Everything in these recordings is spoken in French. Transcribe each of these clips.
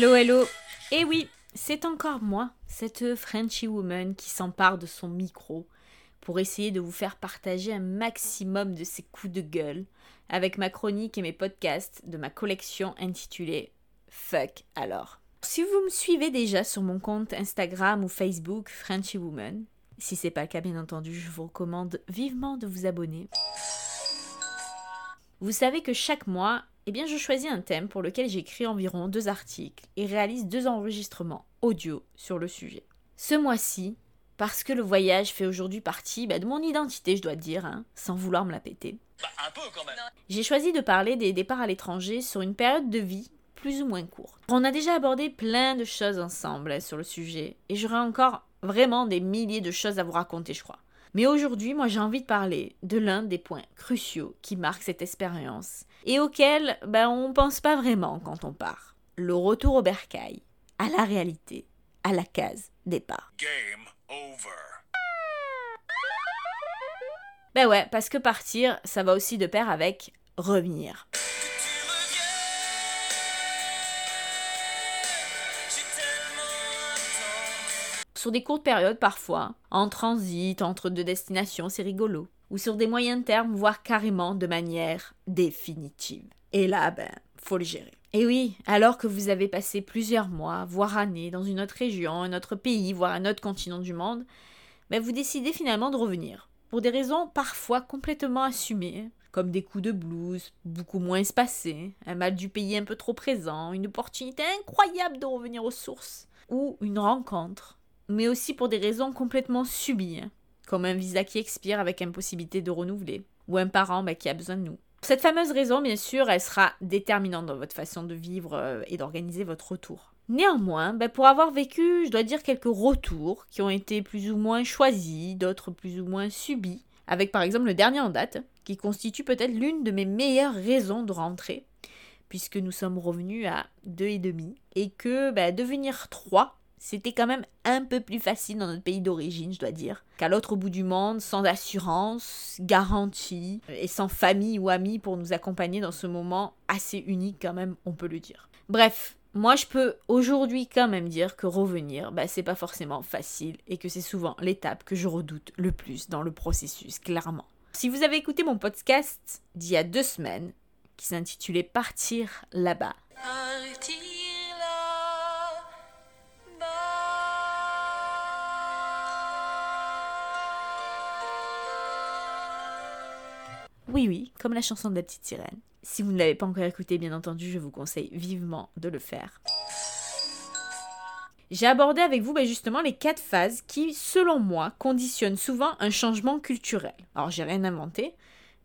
Hello, hello. Eh oui, c'est encore moi, cette Frenchy woman qui s'empare de son micro pour essayer de vous faire partager un maximum de ses coups de gueule avec ma chronique et mes podcasts de ma collection intitulée Fuck alors. Si vous me suivez déjà sur mon compte Instagram ou Facebook Frenchy Woman, si c'est pas le cas bien entendu, je vous recommande vivement de vous abonner. Vous savez que chaque mois, eh bien, je choisis un thème pour lequel j'écris environ deux articles et réalise deux enregistrements audio sur le sujet. Ce mois-ci, parce que le voyage fait aujourd'hui partie bah, de mon identité, je dois dire, hein, sans vouloir me la péter. Bah, un peu quand même. J'ai choisi de parler des départs à l'étranger sur une période de vie plus ou moins courte. On a déjà abordé plein de choses ensemble hein, sur le sujet, et j'aurai encore vraiment des milliers de choses à vous raconter, je crois. Mais aujourd'hui, moi j'ai envie de parler de l'un des points cruciaux qui marquent cette expérience et auquel ben, on pense pas vraiment quand on part. Le retour au bercail, à la réalité, à la case départ. Game over. Ben ouais, parce que partir, ça va aussi de pair avec revenir. Sur des courtes périodes parfois, en transit entre deux destinations, c'est rigolo. Ou sur des moyens termes, voire carrément de manière définitive. Et là, ben, faut le gérer. Et oui, alors que vous avez passé plusieurs mois, voire années, dans une autre région, un autre pays, voire un autre continent du monde, ben vous décidez finalement de revenir. Pour des raisons parfois complètement assumées, comme des coups de blues beaucoup moins espacés, un mal du pays un peu trop présent, une opportunité incroyable de revenir aux sources, ou une rencontre mais aussi pour des raisons complètement subies, hein, comme un visa qui expire avec impossibilité de renouveler, ou un parent bah, qui a besoin de nous. Cette fameuse raison, bien sûr, elle sera déterminante dans votre façon de vivre euh, et d'organiser votre retour. Néanmoins, bah, pour avoir vécu, je dois dire, quelques retours qui ont été plus ou moins choisis, d'autres plus ou moins subis, avec par exemple le dernier en date, qui constitue peut-être l'une de mes meilleures raisons de rentrer, puisque nous sommes revenus à deux et demi, et que bah, devenir trois c'était quand même un peu plus facile dans notre pays d'origine, je dois dire, qu'à l'autre bout du monde, sans assurance, garantie, et sans famille ou amis pour nous accompagner dans ce moment assez unique quand même, on peut le dire. Bref, moi je peux aujourd'hui quand même dire que revenir, bah, c'est pas forcément facile et que c'est souvent l'étape que je redoute le plus dans le processus, clairement. Si vous avez écouté mon podcast d'il y a deux semaines, qui s'intitulait Partir là-bas, Oui, oui, comme la chanson de la petite sirène. Si vous ne l'avez pas encore écouté, bien entendu, je vous conseille vivement de le faire. J'ai abordé avec vous ben, justement les quatre phases qui, selon moi, conditionnent souvent un changement culturel. Alors, j'ai rien inventé,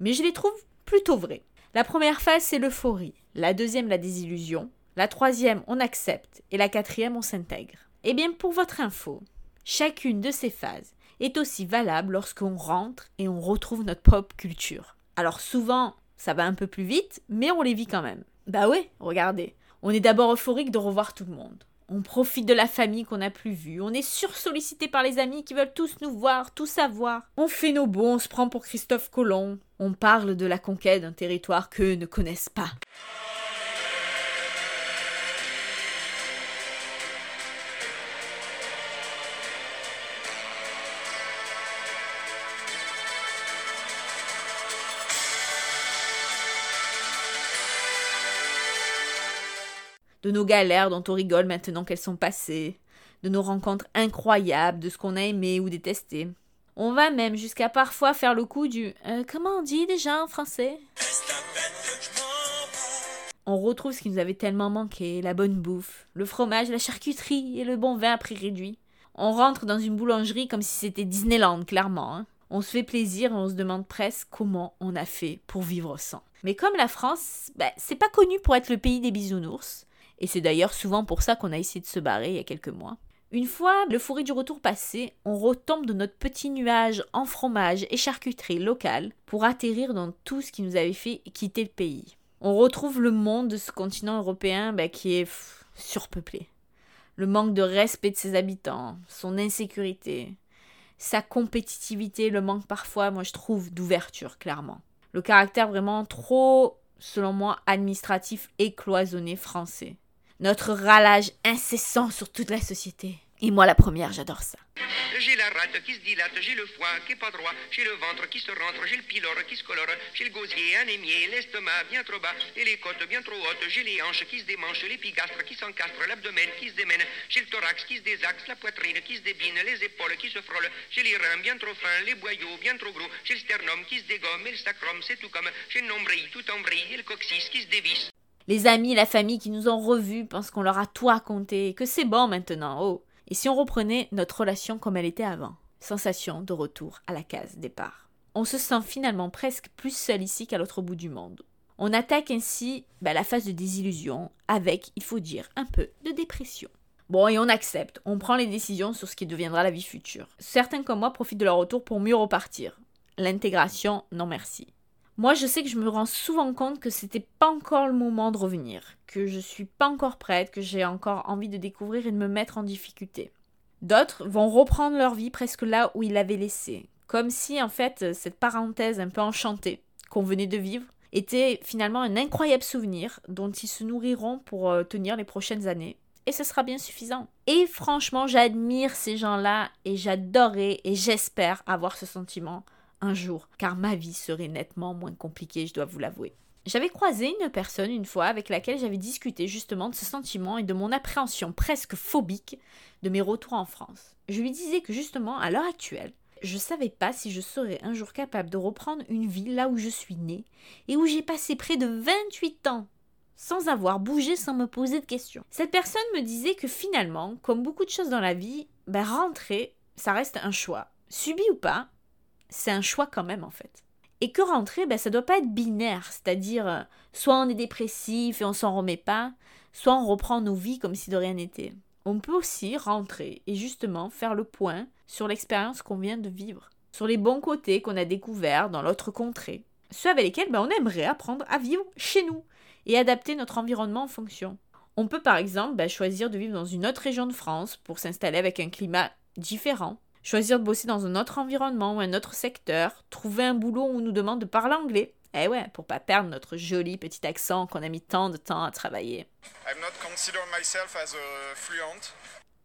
mais je les trouve plutôt vraies. La première phase, c'est l'euphorie. La deuxième, la désillusion. La troisième, on accepte. Et la quatrième, on s'intègre. Eh bien, pour votre info, chacune de ces phases est aussi valable lorsqu'on rentre et on retrouve notre propre culture. Alors souvent, ça va un peu plus vite, mais on les vit quand même. Bah ouais, regardez. On est d'abord euphorique de revoir tout le monde. On profite de la famille qu'on n'a plus vue. On est sursollicité par les amis qui veulent tous nous voir, tout savoir. On fait nos bons, on se prend pour Christophe Colomb. On parle de la conquête d'un territoire qu'eux ne connaissent pas. De nos galères dont on rigole maintenant qu'elles sont passées, de nos rencontres incroyables, de ce qu'on a aimé ou détesté. On va même jusqu'à parfois faire le coup du euh, comment on dit déjà en français? On retrouve ce qui nous avait tellement manqué, la bonne bouffe, le fromage, la charcuterie et le bon vin à prix réduit. On rentre dans une boulangerie comme si c'était Disneyland, clairement. Hein. On se fait plaisir et on se demande presque comment on a fait pour vivre sans. Mais comme la France, bah, c'est pas connu pour être le pays des bisounours, et c'est d'ailleurs souvent pour ça qu'on a essayé de se barrer il y a quelques mois. Une fois l'euphorie du retour passé, on retombe de notre petit nuage en fromage et charcuterie locale pour atterrir dans tout ce qui nous avait fait quitter le pays. On retrouve le monde de ce continent européen bah, qui est surpeuplé. Le manque de respect de ses habitants, son insécurité, sa compétitivité, le manque parfois, moi je trouve, d'ouverture, clairement. Le caractère vraiment trop, selon moi, administratif et cloisonné français notre ralage incessant sur toute la société. Et moi la première, j'adore ça. J'ai la rate qui se dilate, j'ai le foie qui est pas droit, j'ai le ventre qui se rentre, j'ai le pylore qui se colore, j'ai le gosier anémié, l'estomac bien trop bas et les côtes bien trop hautes, j'ai les hanches qui se démanchent, l'épigastre qui s'encastre, l'abdomen qui se démène, j'ai le thorax qui se désaxe, la poitrine qui se débine, les épaules qui se frôlent, j'ai les reins bien trop fins, les boyaux bien trop gros, j'ai le sternum qui se dégomme et le sacrum c'est tout comme, j'ai le nombril tout en et le coccyx qui se dévisse. Les amis, la famille qui nous ont revus pensent qu'on leur a tout raconté, que c'est bon maintenant, oh. Et si on reprenait notre relation comme elle était avant? Sensation de retour à la case départ. On se sent finalement presque plus seul ici qu'à l'autre bout du monde. On attaque ainsi bah, la phase de désillusion avec, il faut dire, un peu de dépression. Bon, et on accepte, on prend les décisions sur ce qui deviendra la vie future. Certains comme moi profitent de leur retour pour mieux repartir. L'intégration, non merci. Moi, je sais que je me rends souvent compte que c'était pas encore le moment de revenir, que je suis pas encore prête, que j'ai encore envie de découvrir et de me mettre en difficulté. D'autres vont reprendre leur vie presque là où ils l'avaient laissée, comme si en fait cette parenthèse un peu enchantée qu'on venait de vivre était finalement un incroyable souvenir dont ils se nourriront pour euh, tenir les prochaines années. Et ce sera bien suffisant. Et franchement, j'admire ces gens-là et j'adorerais et j'espère avoir ce sentiment un jour, car ma vie serait nettement moins compliquée, je dois vous l'avouer. J'avais croisé une personne une fois avec laquelle j'avais discuté justement de ce sentiment et de mon appréhension presque phobique de mes retours en France. Je lui disais que justement, à l'heure actuelle, je ne savais pas si je serais un jour capable de reprendre une vie là où je suis née et où j'ai passé près de 28 ans sans avoir bougé, sans me poser de questions. Cette personne me disait que finalement, comme beaucoup de choses dans la vie, ben rentrer, ça reste un choix. Subi ou pas, c'est un choix quand même en fait. Et que rentrer, ben, ça doit pas être binaire, c'est-à-dire euh, soit on est dépressif et on s'en remet pas, soit on reprend nos vies comme si de rien n'était. On peut aussi rentrer et justement faire le point sur l'expérience qu'on vient de vivre, sur les bons côtés qu'on a découverts dans l'autre contrée, ceux avec lesquels ben, on aimerait apprendre à vivre chez nous et adapter notre environnement en fonction. On peut par exemple ben, choisir de vivre dans une autre région de France pour s'installer avec un climat différent, choisir de bosser dans un autre environnement ou un autre secteur, trouver un boulot où on nous demande de parler anglais. Eh ouais, pour pas perdre notre joli petit accent qu'on a mis tant de temps à travailler. I'm not consider myself as a fluent.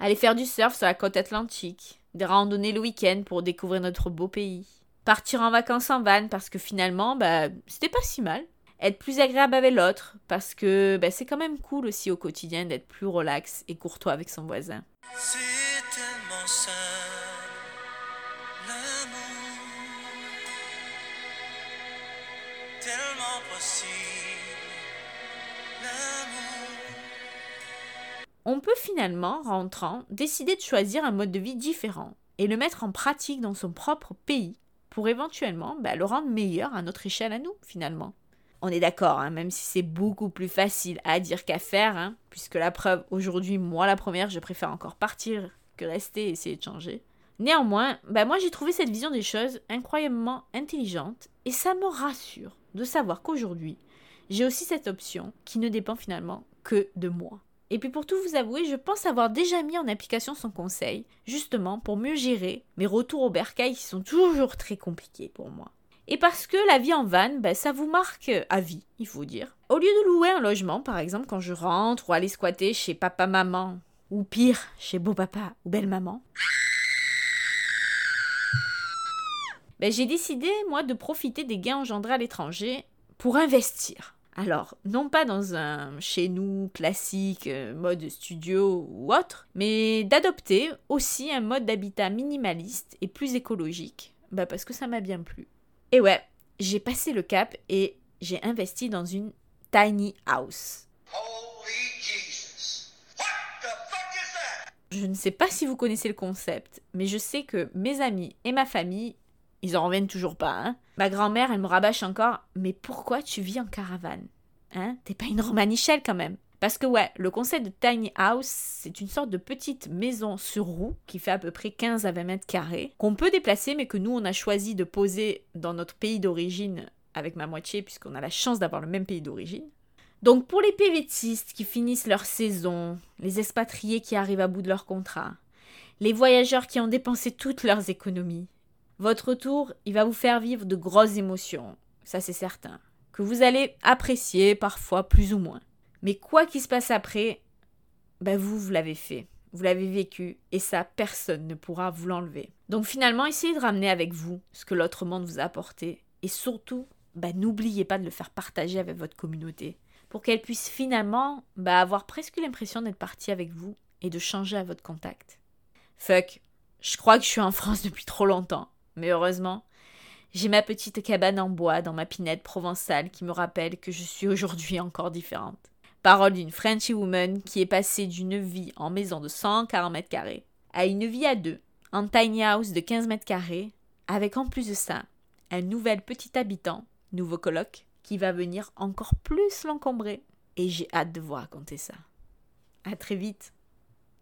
Aller faire du surf sur la côte atlantique, des randonnées le week-end pour découvrir notre beau pays. Partir en vacances en van parce que finalement, bah, c'était pas si mal. Être plus agréable avec l'autre parce que bah, c'est quand même cool aussi au quotidien d'être plus relax et courtois avec son voisin. C'est tellement simple, On peut finalement, rentrant, décider de choisir un mode de vie différent et le mettre en pratique dans son propre pays pour éventuellement bah, le rendre meilleur à notre échelle à nous, finalement. On est d'accord, hein, même si c'est beaucoup plus facile à dire qu'à faire, hein, puisque la preuve, aujourd'hui, moi la première, je préfère encore partir que rester et essayer de changer. Néanmoins, bah, moi j'ai trouvé cette vision des choses incroyablement intelligente et ça me rassure de savoir qu'aujourd'hui, j'ai aussi cette option qui ne dépend finalement que de moi. Et puis pour tout vous avouer, je pense avoir déjà mis en application son conseil, justement pour mieux gérer mes retours au bercail qui sont toujours très compliqués pour moi. Et parce que la vie en van, ben, ça vous marque à vie, il faut dire. Au lieu de louer un logement, par exemple, quand je rentre ou aller squatter chez papa-maman, ou pire, chez beau-papa ou belle-maman, ben, j'ai décidé, moi, de profiter des gains engendrés à l'étranger pour investir. Alors, non pas dans un chez nous classique, euh, mode studio ou autre, mais d'adopter aussi un mode d'habitat minimaliste et plus écologique, bah parce que ça m'a bien plu. Et ouais, j'ai passé le cap et j'ai investi dans une tiny house. Je ne sais pas si vous connaissez le concept, mais je sais que mes amis et ma famille, ils en reviennent toujours pas. Hein. Ma grand-mère, elle me rabâche encore, mais pourquoi tu vis en caravane Hein? T'es pas une romanichelle quand même parce que ouais, le concept de tiny house, c'est une sorte de petite maison sur roue qui fait à peu près 15 à 20 mètres carrés, qu'on peut déplacer mais que nous on a choisi de poser dans notre pays d'origine avec ma moitié puisqu'on a la chance d'avoir le même pays d'origine. Donc pour les PVTistes qui finissent leur saison, les expatriés qui arrivent à bout de leur contrat, les voyageurs qui ont dépensé toutes leurs économies, votre retour, il va vous faire vivre de grosses émotions, ça c'est certain, que vous allez apprécier parfois plus ou moins. Mais quoi qu'il se passe après, ben vous, vous l'avez fait. Vous l'avez vécu et ça, personne ne pourra vous l'enlever. Donc finalement, essayez de ramener avec vous ce que l'autre monde vous a apporté et surtout, ben, n'oubliez pas de le faire partager avec votre communauté pour qu'elle puisse finalement ben, avoir presque l'impression d'être partie avec vous et de changer à votre contact. Fuck, je crois que je suis en France depuis trop longtemps, mais heureusement, j'ai ma petite cabane en bois dans ma pinette provençale qui me rappelle que je suis aujourd'hui encore différente. Parole d'une Frenchy woman qui est passée d'une vie en maison de 140 mètres carrés à une vie à deux, en tiny house de 15 mètres carrés, avec en plus de ça un nouvel petit habitant, nouveau coloc, qui va venir encore plus l'encombrer. Et j'ai hâte de vous raconter ça. À très vite.